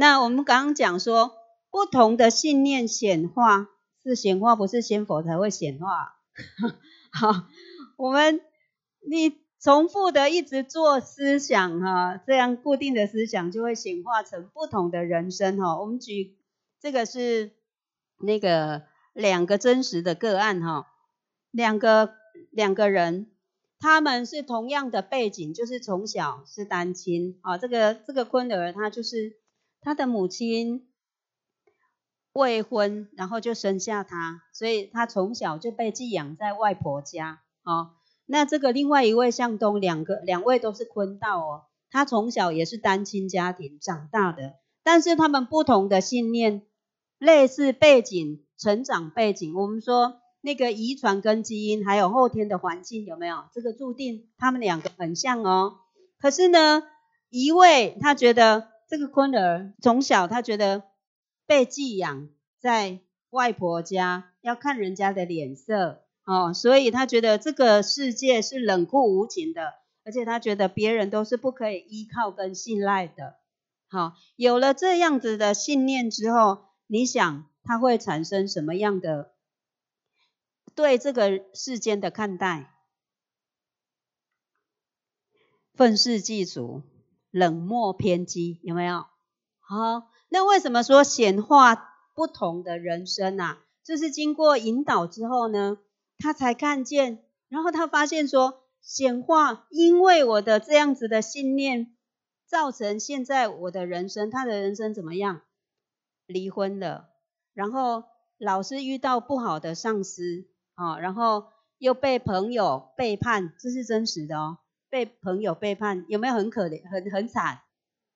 那我们刚刚讲说，不同的信念显化是显化，不是仙佛才会显化。好，我们你重复的一直做思想哈，这样固定的思想就会显化成不同的人生哈。我们举这个是那个两个真实的个案哈，两个两个人，他们是同样的背景，就是从小是单亲啊。这个这个坤儿他就是他的母亲。未婚，然后就生下他，所以他从小就被寄养在外婆家。哦，那这个另外一位向东，两个两位都是坤道哦，他从小也是单亲家庭长大的，但是他们不同的信念、类似背景、成长背景，我们说那个遗传跟基因，还有后天的环境有没有？这个注定他们两个很像哦。可是呢，一位他觉得这个坤儿从小他觉得。被寄养在外婆家，要看人家的脸色哦，所以他觉得这个世界是冷酷无情的，而且他觉得别人都是不可以依靠跟信赖的。好，有了这样子的信念之后，你想他会产生什么样的对这个世间的看待？愤世嫉俗、冷漠偏激，有没有？好。那为什么说显化不同的人生啊？就是经过引导之后呢，他才看见，然后他发现说显化，因为我的这样子的信念，造成现在我的人生，他的人生怎么样？离婚了，然后老是遇到不好的上司啊，然后又被朋友背叛，这是真实的哦，被朋友背叛，有没有很可怜，很很惨？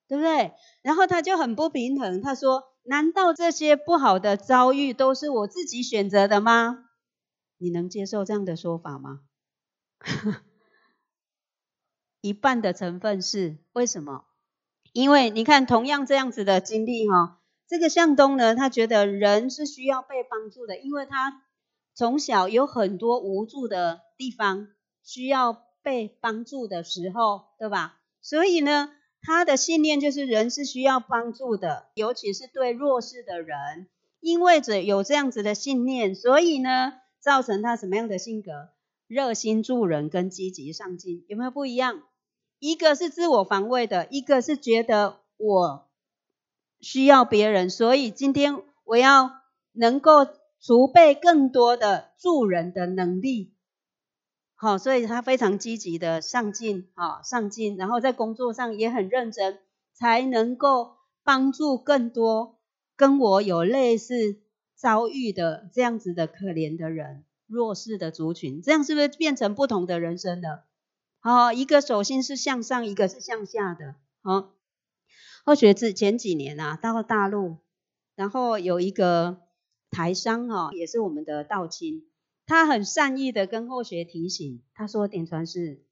对不对？然后他就很不平衡，他说：“难道这些不好的遭遇都是我自己选择的吗？”你能接受这样的说法吗？一半的成分是为什么？因为你看，同样这样子的经历哈，这个向东呢，他觉得人是需要被帮助的，因为他从小有很多无助的地方，需要被帮助的时候，对吧？所以呢。他的信念就是人是需要帮助的，尤其是对弱势的人，因为着有这样子的信念，所以呢，造成他什么样的性格？热心助人跟积极上进，有没有不一样？一个是自我防卫的，一个是觉得我需要别人，所以今天我要能够储备更多的助人的能力。好，所以他非常积极的上进，啊，上进，然后在工作上也很认真，才能够帮助更多跟我有类似遭遇的这样子的可怜的人、弱势的族群，这样是不是变成不同的人生了？好，一个手心是向上，一个是向下的。好，后学是前几年啊，到大陆，然后有一个台商啊，也是我们的道亲。他很善意的跟后学提醒，他说：“点传是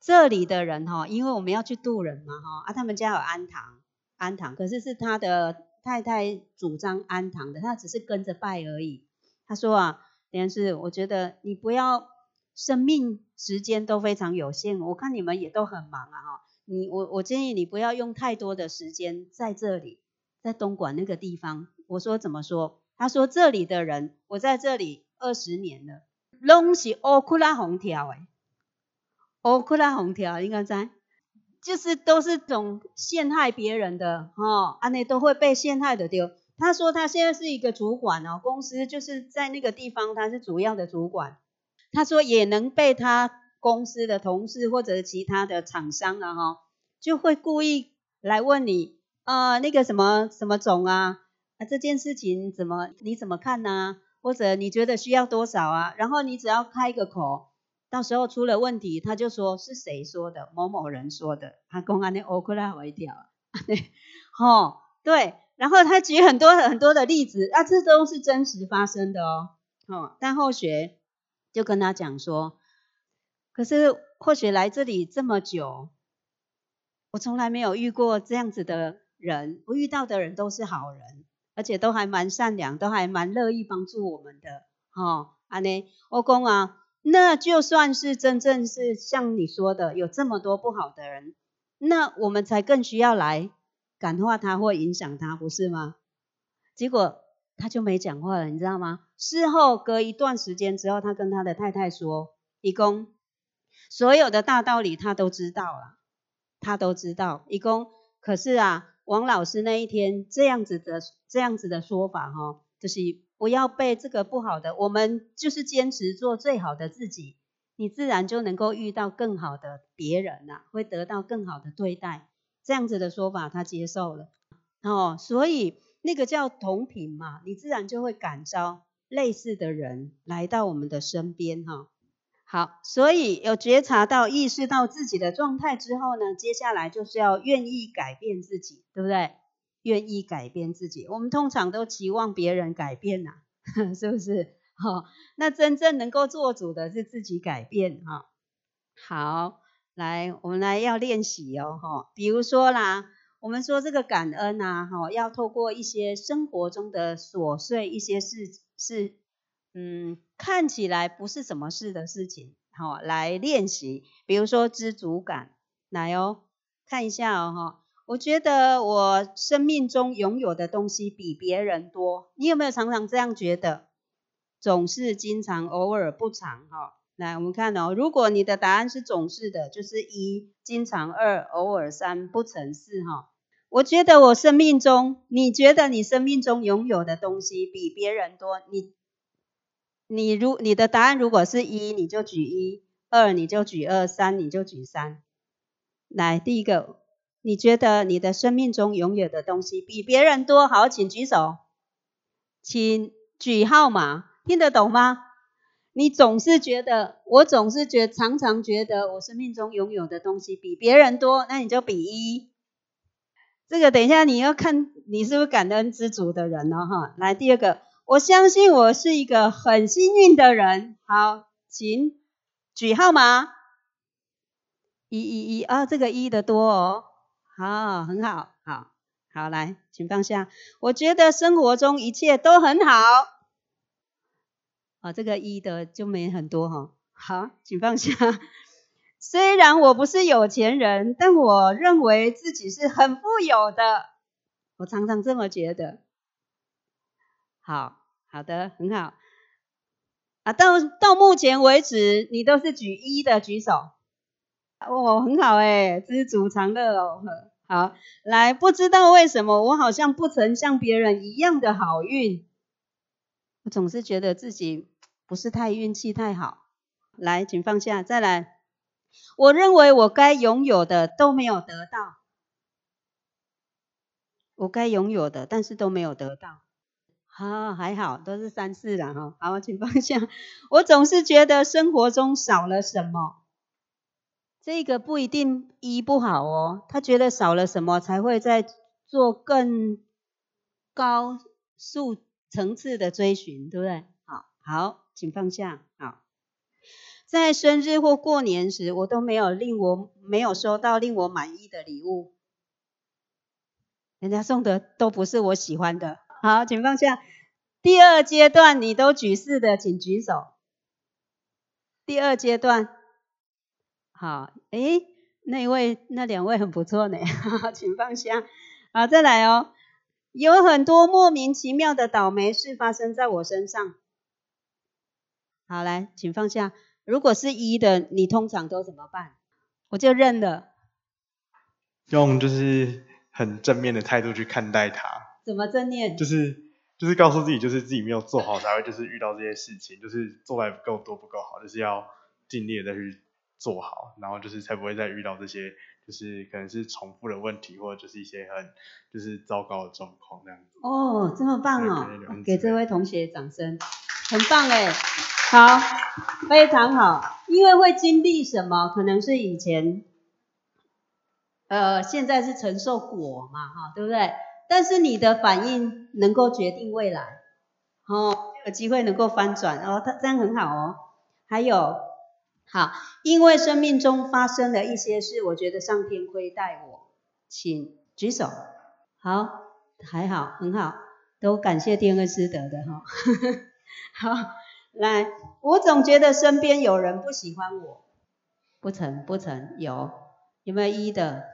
这里的人哈，因为我们要去渡人嘛哈，啊，他们家有安堂，安堂，可是是他的太太主张安堂的，他只是跟着拜而已。他说啊，点是我觉得你不要生命时间都非常有限，我看你们也都很忙啊哈，你我我建议你不要用太多的时间在这里，在东莞那个地方。我说怎么说？他说这里的人，我在这里。”二十年了，拢是乌库拉红条诶，乌库拉红条应该在，就是都是种陷害别人的哈，安内都会被陷害的丢。他说他现在是一个主管哦，公司就是在那个地方，他是主要的主管。他说也能被他公司的同事或者其他的厂商啊哈，就会故意来问你啊那个什么什么总啊啊这件事情怎么你怎么看呢？或者你觉得需要多少啊？然后你只要开个口，到时候出了问题，他就说是谁说的，某某人说的。他公安的欧克拉一条，哦，对，然后他举很多很多的例子，啊，这都是真实发生的哦，哦，但后学就跟他讲说，可是或许来这里这么久，我从来没有遇过这样子的人，我遇到的人都是好人。而且都还蛮善良，都还蛮乐意帮助我们的，哦，安尼，我公啊，那就算是真正是像你说的，有这么多不好的人，那我们才更需要来感化他或影响他，不是吗？结果他就没讲话了，你知道吗？事后隔一段时间之后，他跟他的太太说：“一公，所有的大道理他都知道了，他都知道。一公，可是啊，王老师那一天这样子的这样子的说法哈，就是不要被这个不好的，我们就是坚持做最好的自己，你自然就能够遇到更好的别人呐，会得到更好的对待。这样子的说法他接受了哦，所以那个叫同频嘛，你自然就会感召类似的人来到我们的身边哈。好，所以有觉察到、意识到自己的状态之后呢，接下来就是要愿意改变自己，对不对？愿意改变自己，我们通常都期望别人改变呐，是不是？哈，那真正能够做主的是自己改变哈。好，来，我们来要练习哦，哈，比如说啦，我们说这个感恩呐，哈，要透过一些生活中的琐碎一些事事。嗯，看起来不是什么事的事情，好来练习。比如说知足感，来哦，看一下哦哈。我觉得我生命中拥有的东西比别人多，你有没有常常这样觉得？总是、经常、偶尔、不常哈。来，我们看哦，如果你的答案是总是的，就是一、经常二、偶尔三、不成四哈。我觉得我生命中，你觉得你生命中拥有的东西比别人多，你。你如你的答案如果是一，你就举一；二你就举二；三你就举三。来，第一个，你觉得你的生命中拥有的东西比别人多？好，请举手，请举号码，听得懂吗？你总是觉得，我总是觉，常常觉得我生命中拥有的东西比别人多，那你就比一。这个等一下你要看你是不是感恩知足的人哦，哈。来，第二个。我相信我是一个很幸运的人。好，请举号码。一一一啊，这个一的多哦。好，很好，好，好来，请放下。我觉得生活中一切都很好。啊，这个一的就没很多哈。好，请放下。虽然我不是有钱人，但我认为自己是很富有的。我常常这么觉得。好。好的，很好。啊，到到目前为止，你都是举一的，举手。哦，很好哎，知足常乐哦。好，来，不知道为什么，我好像不曾像别人一样的好运。我总是觉得自己不是太运气太好。来，请放下，再来。我认为我该拥有的都没有得到，我该拥有的，但是都没有得到。啊，还好，都是三四了哈。好，请放下。我总是觉得生活中少了什么，这个不一定一不好哦。他觉得少了什么，才会在做更高速层次的追寻，对不对？好，好，请放下。好，在生日或过年时，我都没有令我没有收到令我满意的礼物，人家送的都不是我喜欢的。好，请放下。第二阶段你都举四的，请举手。第二阶段，好，诶，那位那两位很不错呢，请放下。好，再来哦。有很多莫名其妙的倒霉事发生在我身上。好，来，请放下。如果是一的，你通常都怎么办？我就认了。用就是很正面的态度去看待它。怎么正念？就是就是告诉自己，就是自己没有做好才会就是遇到这些事情，就是做的不够多不够好，就是要尽力的再去做好，然后就是才不会再遇到这些就是可能是重复的问题，或者就是一些很就是糟糕的状况这样子。哦，这么棒哦！给这位同学掌声，很棒哎，好，非常好，因为会经历什么，可能是以前，呃，现在是承受果嘛，哈，对不对？但是你的反应能够决定未来，哦，有机会能够翻转哦，他这样很好哦。还有，好，因为生命中发生了一些事，我觉得上天亏待我，请举手。好，还好，很好，都感谢天恩师德的哈。好，来，我总觉得身边有人不喜欢我，不成不成，有有没有一的？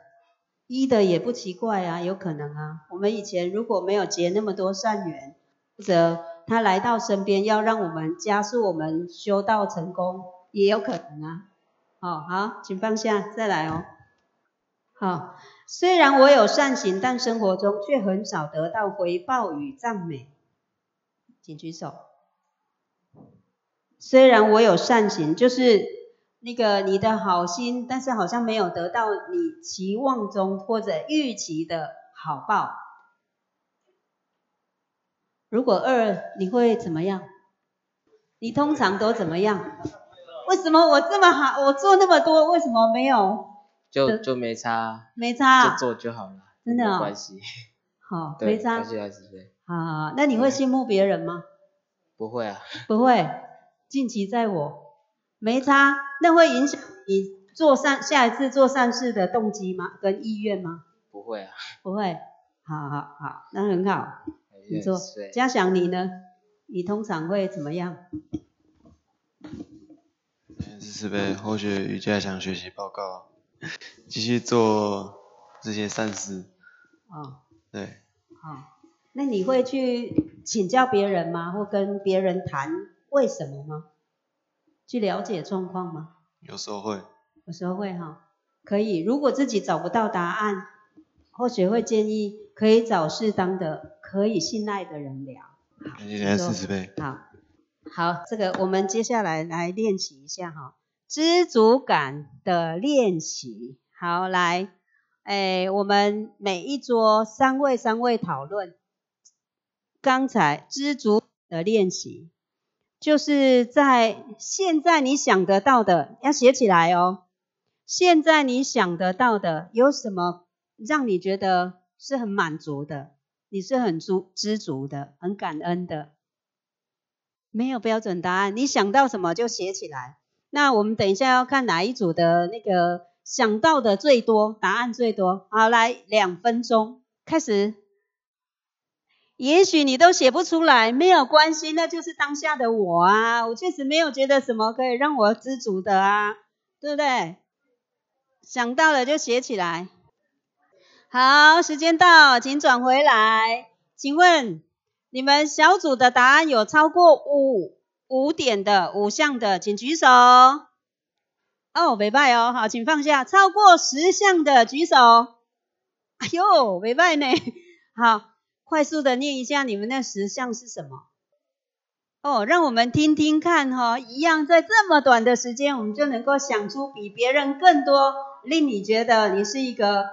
一的也不奇怪啊，有可能啊。我们以前如果没有结那么多善缘，或者他来到身边要让我们加速我们修道成功，也有可能啊。好，好，请放下，再来哦。好，虽然我有善行，但生活中却很少得到回报与赞美。请举手。虽然我有善行，就是那个你的好心，但是好像没有得到你期望中或者预期的好报。如果二，你会怎么样？你通常都怎么样？为什么我这么好，我做那么多，为什么没有？就就没差，没差，就做就好了，真的没关系。好，没差关。系还是对，好那你会羡慕别人吗？不会啊，不会，尽其在我，没差。那会影响你做善下一次做善事的动机吗？跟意愿吗？不会啊，不会。好好好，那很好。你做对，嘉祥你呢？你通常会怎么样？是慈悲后学瑜伽想学习报告，继续做这些善事。哦，对，好，那你会去请教别人吗？或跟别人谈为什么吗？去了解状况吗？有时候会。有时候会哈，可以。如果自己找不到答案，或许会建议可以找适当的、可以信赖的人聊。感谢大家四十倍。好，好，这个我们接下来来练习一下哈，知足感的练习。好，来，哎，我们每一桌三位三位讨论刚才知足的练习，就是在现在你想得到的要写起来哦。现在你想得到的有什么让你觉得是很满足的？你是很足知足的，很感恩的？没有标准答案，你想到什么就写起来。那我们等一下要看哪一组的那个想到的最多，答案最多。好，来两分钟开始。也许你都写不出来，没有关系，那就是当下的我啊。我确实没有觉得什么可以让我知足的啊，对不对？想到了就写起来。好，时间到，请转回来。请问你们小组的答案有超过五五点的五项的，请举手。哦，没拜哦，好，请放下。超过十项的举手。哎呦，没拜呢。好，快速的念一下你们那十项是什么？哦，让我们听听看哈、哦，一样在这么短的时间，我们就能够想出比别人更多，令你觉得你是一个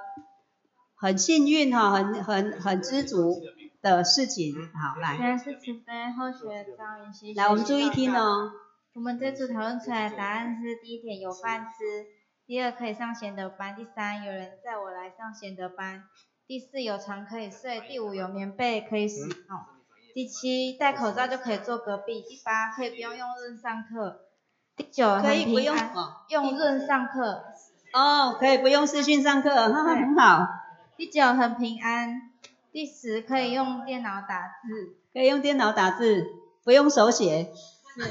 很幸运哈、很很很知足的事情。好，来，原来是慈悲后学张云熙。来，我们注意听。哦。我们这组讨论出来的答案是：第一点有饭吃，第二可以上贤德班，第三有人载我来上贤德班，第四有床可以睡，第五有棉被可以使用，第七戴口罩就可以坐隔壁，第八可以不用用润上课，第九可以不用用润上课，哦，可以不用视讯上课，哈哈，很好，第九很平安，第十可以用电脑打字，可以用电脑打字，不用手写，是，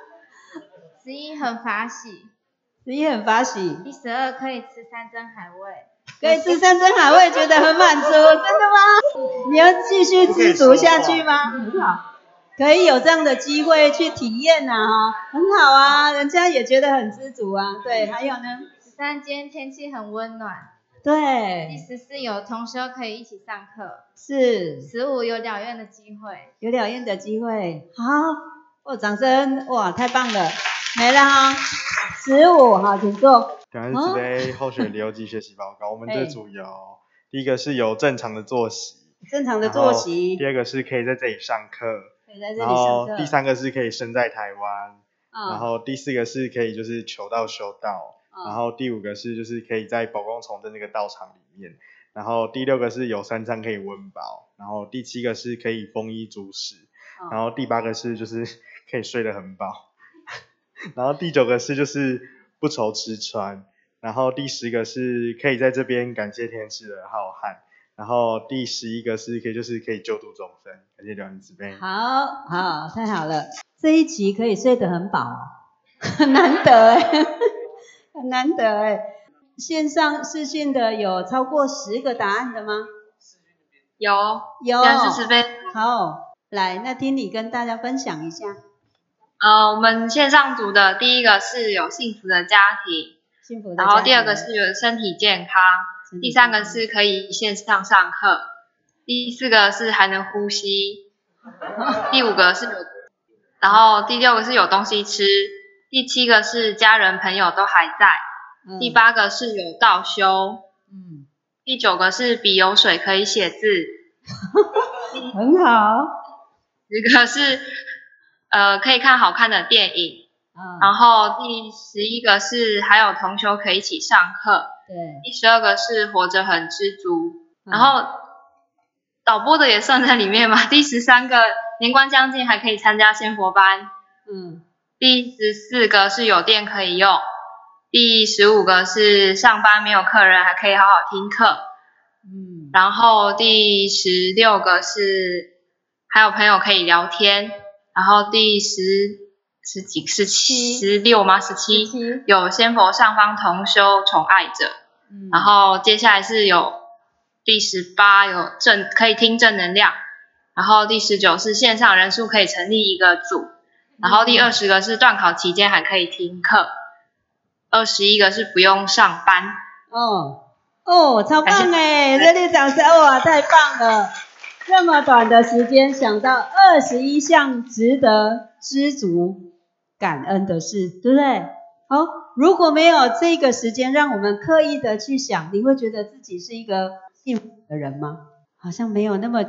十一很法喜，十一很发喜，第十二可以吃山珍海味。可以吃山珍海味，觉得很满足，真的吗？你要继续知足下去吗？很好，可以有这样的机会去体验呐，哈，很好啊，人家也觉得很知足啊。对，还有呢？十三今天天气很温暖。对第，十四有同修可以一起上课。是十五有了院的机会。有了院的机会，好，哦，掌声，哇，太棒了，没了哈，十五，哈，请坐。感恩慈悲后学留级学习报告。我们这组有第一个是有正常的作息，正常的作息，第二个是可以在这里上课，可以在这然里上课。第三个是可以生在台湾，嗯，然后第四个是可以就是求道修道，嗯然后第五个是就是可以在宝光崇的那个道场里面，然后第六个是有三餐可以温饱，然后第七个是可以丰衣足食，嗯然后第八个是就是 可以睡得很饱，然后第九个是就是不愁吃穿，然后第十个是可以在这边感谢天师的浩瀚，然后第十一个是可以就是可以救度众生，感谢两人慈悲。好好，太好了，这一集可以睡得很饱，很 难得哎，很 难得哎。线上试训的有超过十个答案的吗？有，有。现在是十分。好，来，那听你跟大家分享一下。呃，我们线上组的第一个是有幸福的家庭，幸福的然后第二个是有身体健康，第三个是可以线上上课，第四个是还能呼吸，第五个是有，然后第六个是有东西吃，第七个是家人朋友都还在，嗯第八个是有道修，嗯，第九个是笔有水可以写字，很好。一个是呃可以看好看的电影，嗯，然后第十一个是还有同修可以一起上课，对。第十二个是活着很知足，嗯。然后导播的也算在里面嘛。第十三个年关将近还可以参加仙佛班，嗯。第十四个是有电可以用，第十五个是上班没有客人还可以好好听课，嗯。然后第十六个是还有朋友可以聊天，然后第十十几十七十六吗？十七七，有仙佛上方同修宠爱者，嗯然后接下来是有第十八有正可以听正能量，然后第十九是线上人数可以成立一个组，然后第二十个是断考期间还可以听课，二十一个是不用上班，哦哦，超棒哎！热烈掌声哇，太棒了！这么短的时间想到二十一项值得知足感恩的事，对不对？好，如果没有这个时间让我们刻意的去想，你会觉得自己是一个幸福的人吗？好像没有那么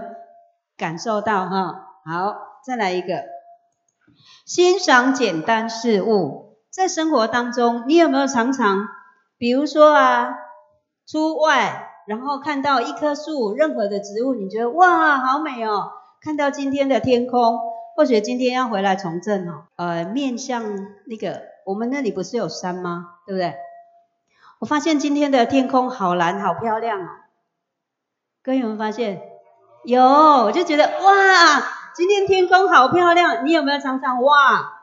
感受到哈。好，再来一个，欣赏简单事物。在生活当中，你有没有常常，比如说啊，出外，然后看到一棵树，任何的植物，你觉得哇，好美哦。看到今天的天空，或许今天要回来从政哦，呃，面向那个我们那里不是有山吗？对不对？我发现今天的天空好蓝，好漂亮哦。各位有没有发现？有，我就觉得哇，今天天空好漂亮。你有没有常常哇？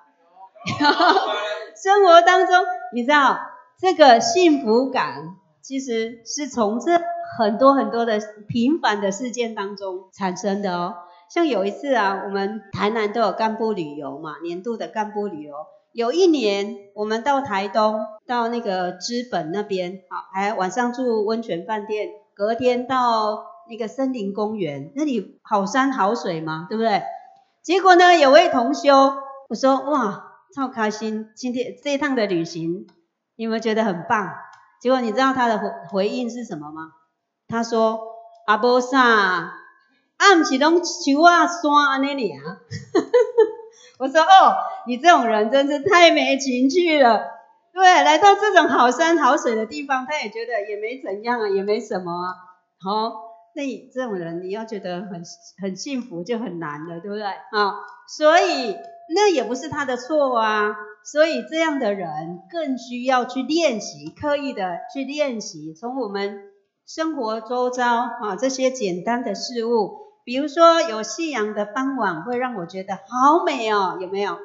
生活当中，你知道这个幸福感，其实是从这很多很多的平凡的事件当中产生的哦。像有一次啊，我们台南都有干部旅游嘛，年度的干部旅游。有一年我们到台东，到那个知本那边，好，还晚上住温泉饭店，隔天到那个森林公园，那里好山好水嘛，对不对？结果呢，有位同修，我说哇，超开心，今天这一趟的旅行，你有没有觉得很棒？结果你知道他的回回应是什么吗？他说阿波萨，啊，不是拢树啊山安尼尔。我说哦，你这种人真是太没情趣了。对，来到这种好山好水的地方，他也觉得也没怎样啊，也没什么啊。好、那你这种人，你要觉得很很幸福就很难了，对不对？啊、所以那也不是他的错啊。所以这样的人更需要去练习，刻意的去练习，从我们生活周遭啊这些简单的事物，比如说有夕阳的傍晚，会让我觉得好美哦，有没有？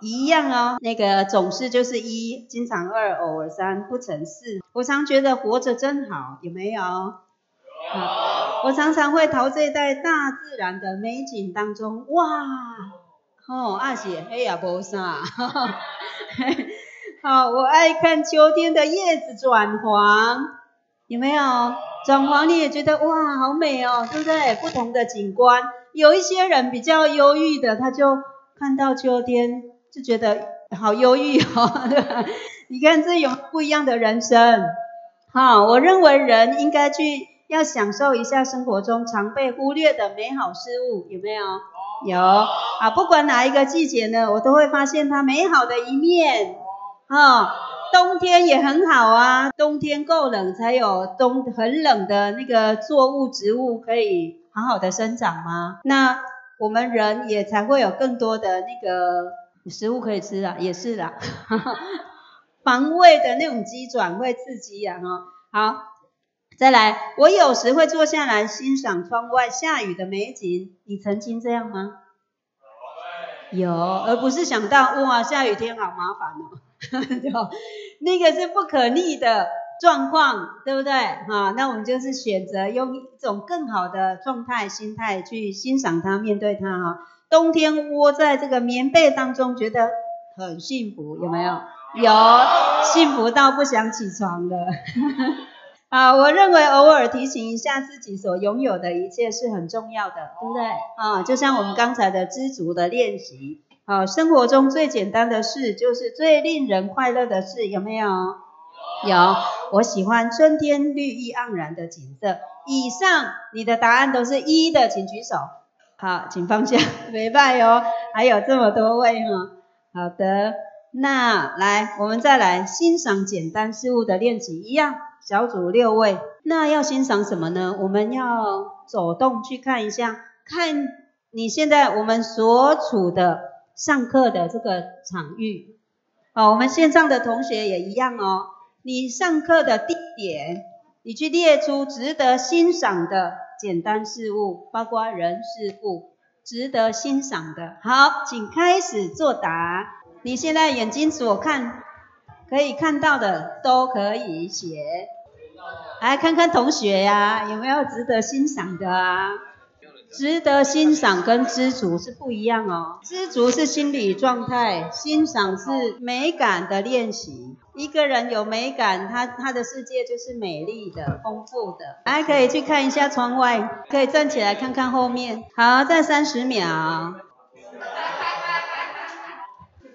一样哦，那个总是就是一，经常二，偶尔三，不成四。我常觉得活着真好，有没有？好，我常常会陶醉在大自然的美景当中，哇，哦，阿是黑也无啥，好，我爱看秋天的叶子转黄，有没有？转黄你也觉得哇，好美哦，对不对？不同的景观，有一些人比较忧郁的，他就看到秋天就觉得好忧郁哦，对吧？你看这有不一样的人生。好，我认为人应该去要享受一下生活中常被忽略的美好事物，有没有？有啊，不管哪一个季节呢，我都会发现它美好的一面。啊、冬天也很好啊，冬天够冷才有冬很冷的那个作物植物可以好好的生长吗？那我们人也才会有更多的那个食物可以吃啊，也是啦。防卫的那种机转会刺激呀、哈。好，再来，我有时会坐下来欣赏窗外下雨的美景，你曾经这样吗？有，而不是想到哇，下雨天好麻烦哦。就那个是不可逆的状况，对不对？哈，那我们就是选择用一种更好的状态、心态去欣赏它、面对它哈。冬天窝在这个棉被当中，觉得很幸福，有没有？有，幸福到不想起床的。啊，我认为偶尔提醒一下自己所拥有的一切是很重要的，对不对？啊，就像我们刚才的知足的练习。好，生活中最简单的事就是最令人快乐的事，有没有？有。我喜欢春天绿意盎然的景色。以上你的答案都是一的，请举手。好，请放下，没拜哦。还有这么多位哈。好的，那来，我们再来欣赏简单事物的练习，一样，小组六位。那要欣赏什么呢？我们要走动去看一下，看你现在我们所处的。上课的这个场域，好，我们线上的同学也一样哦。你上课的地点，你去列出值得欣赏的简单事物，包括人事物，值得欣赏的。好，请开始作答。你现在眼睛所看可以看到的都可以写。来看看同学呀，有没有值得欣赏的啊？值得欣赏跟知足是不一样哦，知足是心理状态，欣赏是美感的练习。一个人有美感，他他的世界就是美丽的、丰富的。还可以去看一下窗外，可以站起来看看后面。好，再三十秒。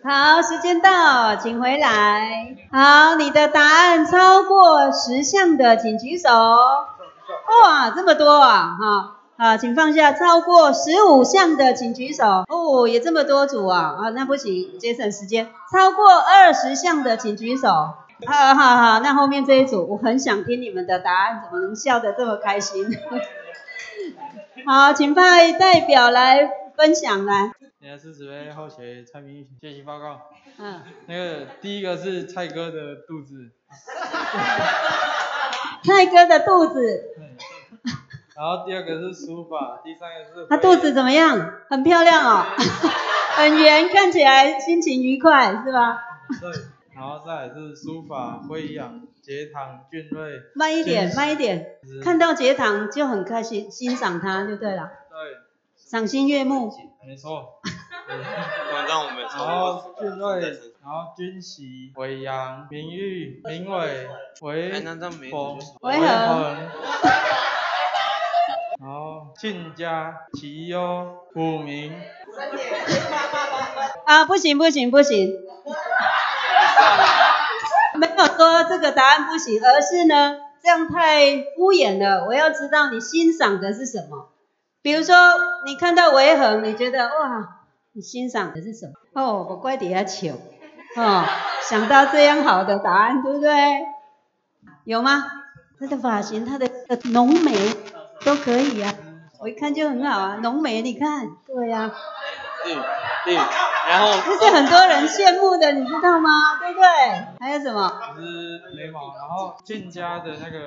好，时间到，请回来。好，你的答案超过十项的，请举手。哇，这么多啊，哈。啊，请放下。超过十五项的，请举手。哦，也这么多组啊，啊，那不行，节省时间。超过二十项的，请举手。好好好，那后面这一组，我很想听你们的答案，怎么能笑得这么开心？好，请派代表来分享来。现在是准备后学蔡明学习报告。嗯。那个第一个是蔡哥的肚子。蔡哥的肚子。然后第二个是书法，第三个是。他肚子怎么样？很漂亮哦，很圆，看起来心情愉快，是吧？对，然后再来是书法，飞扬、节堂、俊瑞。慢一点，慢一点。看到节堂就很开心，欣赏他就对了。对。赏心悦目。没错。让我们。然后俊瑞，然后军旗、伟阳、明玉、明伟、维宏、维恒。好，庆家、齐优、古明。啊，不行不行不行，没有说这个答案不行，而是呢，这样太敷衍了。我要知道你欣赏的是什么。比如说，你看到维恒，你觉得哇，你欣赏的是什么？哦，我怪底下糗，哦，想到这样好的答案，对不对？有吗？他的发型，他的浓眉。都可以呀，我一看就很好啊，浓眉，你看，对呀，对对，然后这是很多人羡慕的，你知道吗？对不对？还有什么？就是眉毛，然后俊家的那个，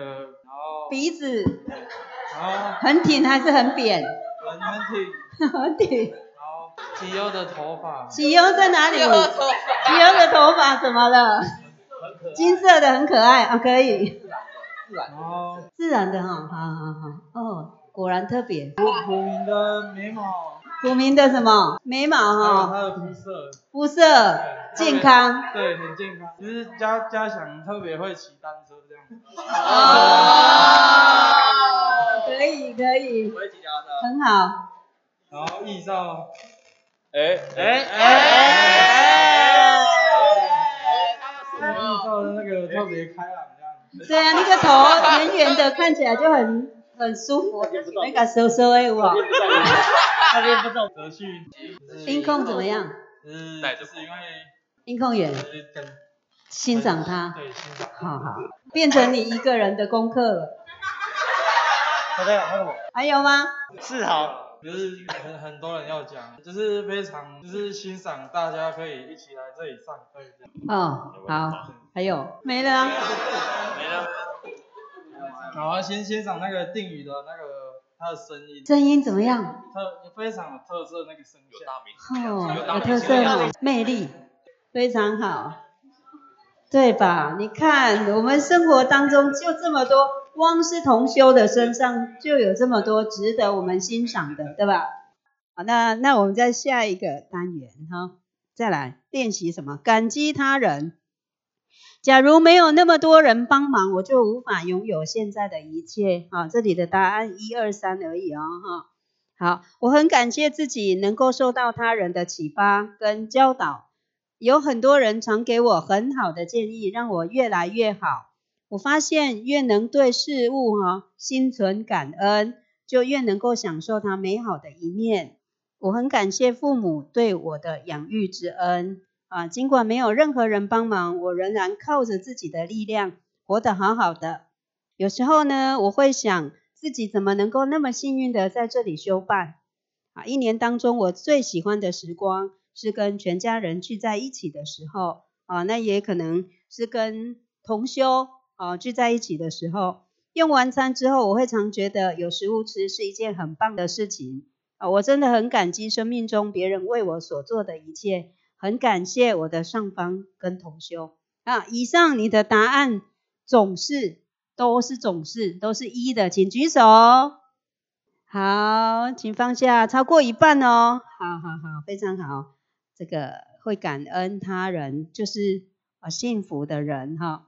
然后鼻子，然后很挺还是很扁？很很挺，很挺。然后吉优的头发，吉优在哪里？吉优的头发怎么了？金色的很可爱啊，可以。哦，自然的哈，好好好，哦，果然特别。古古明的眉毛，古明的什么？眉毛哈。还有肤色。肤色健康。对，很健康。其实嘉嘉祥特别会骑单车这样。哦，可以可以。会骑单车。很好。然后易少。哎哎哎！易少的那个特别开朗。对啊，那个头圆圆的，看起来就很很舒服，那个收收的有啊。那边不懂德训。音控怎么样？嗯，就是因为音控员欣赏他，对欣赏，好好，变成你一个人的功课了。好的，还有还有吗？是好，就是很很多人要讲，就是非常就是欣赏大家可以一起来这里上课这样。哦，好。还有没了？没了。好啊，先欣赏那个定语的那个他的声音。声音怎么样？特非常有特色那个声线。哦，有特色哦，魅力，非常好。对吧？你看我们生活当中就这么多，光是同修的身上就有这么多值得我们欣赏的，对吧？好，那那我们再下一个单元哈，再来练习什么？感激他人。假如没有那么多人帮忙，我就无法拥有现在的一切。好，这里的答案一二三而已哦，哈。好，我很感谢自己能够受到他人的启发跟教导，有很多人常给我很好的建议，让我越来越好。我发现越能对事物哈心存感恩，就越能够享受它美好的一面。我很感谢父母对我的养育之恩。啊，尽管没有任何人帮忙，我仍然靠着自己的力量活得好好的。有时候呢，我会想自己怎么能够那么幸运的在这里休办啊？一年当中我最喜欢的时光是跟全家人聚在一起的时候啊，那也可能是跟同修啊聚在一起的时候。用完餐之后，我会常觉得有食物吃是一件很棒的事情啊！我真的很感激生命中别人为我所做的一切。很感谢我的上方跟同修啊！以上你的答案总是都是总是都是一的，请举手。好，请放下，超过一半哦。好好好，非常好。这个会感恩他人，就是啊幸福的人哈。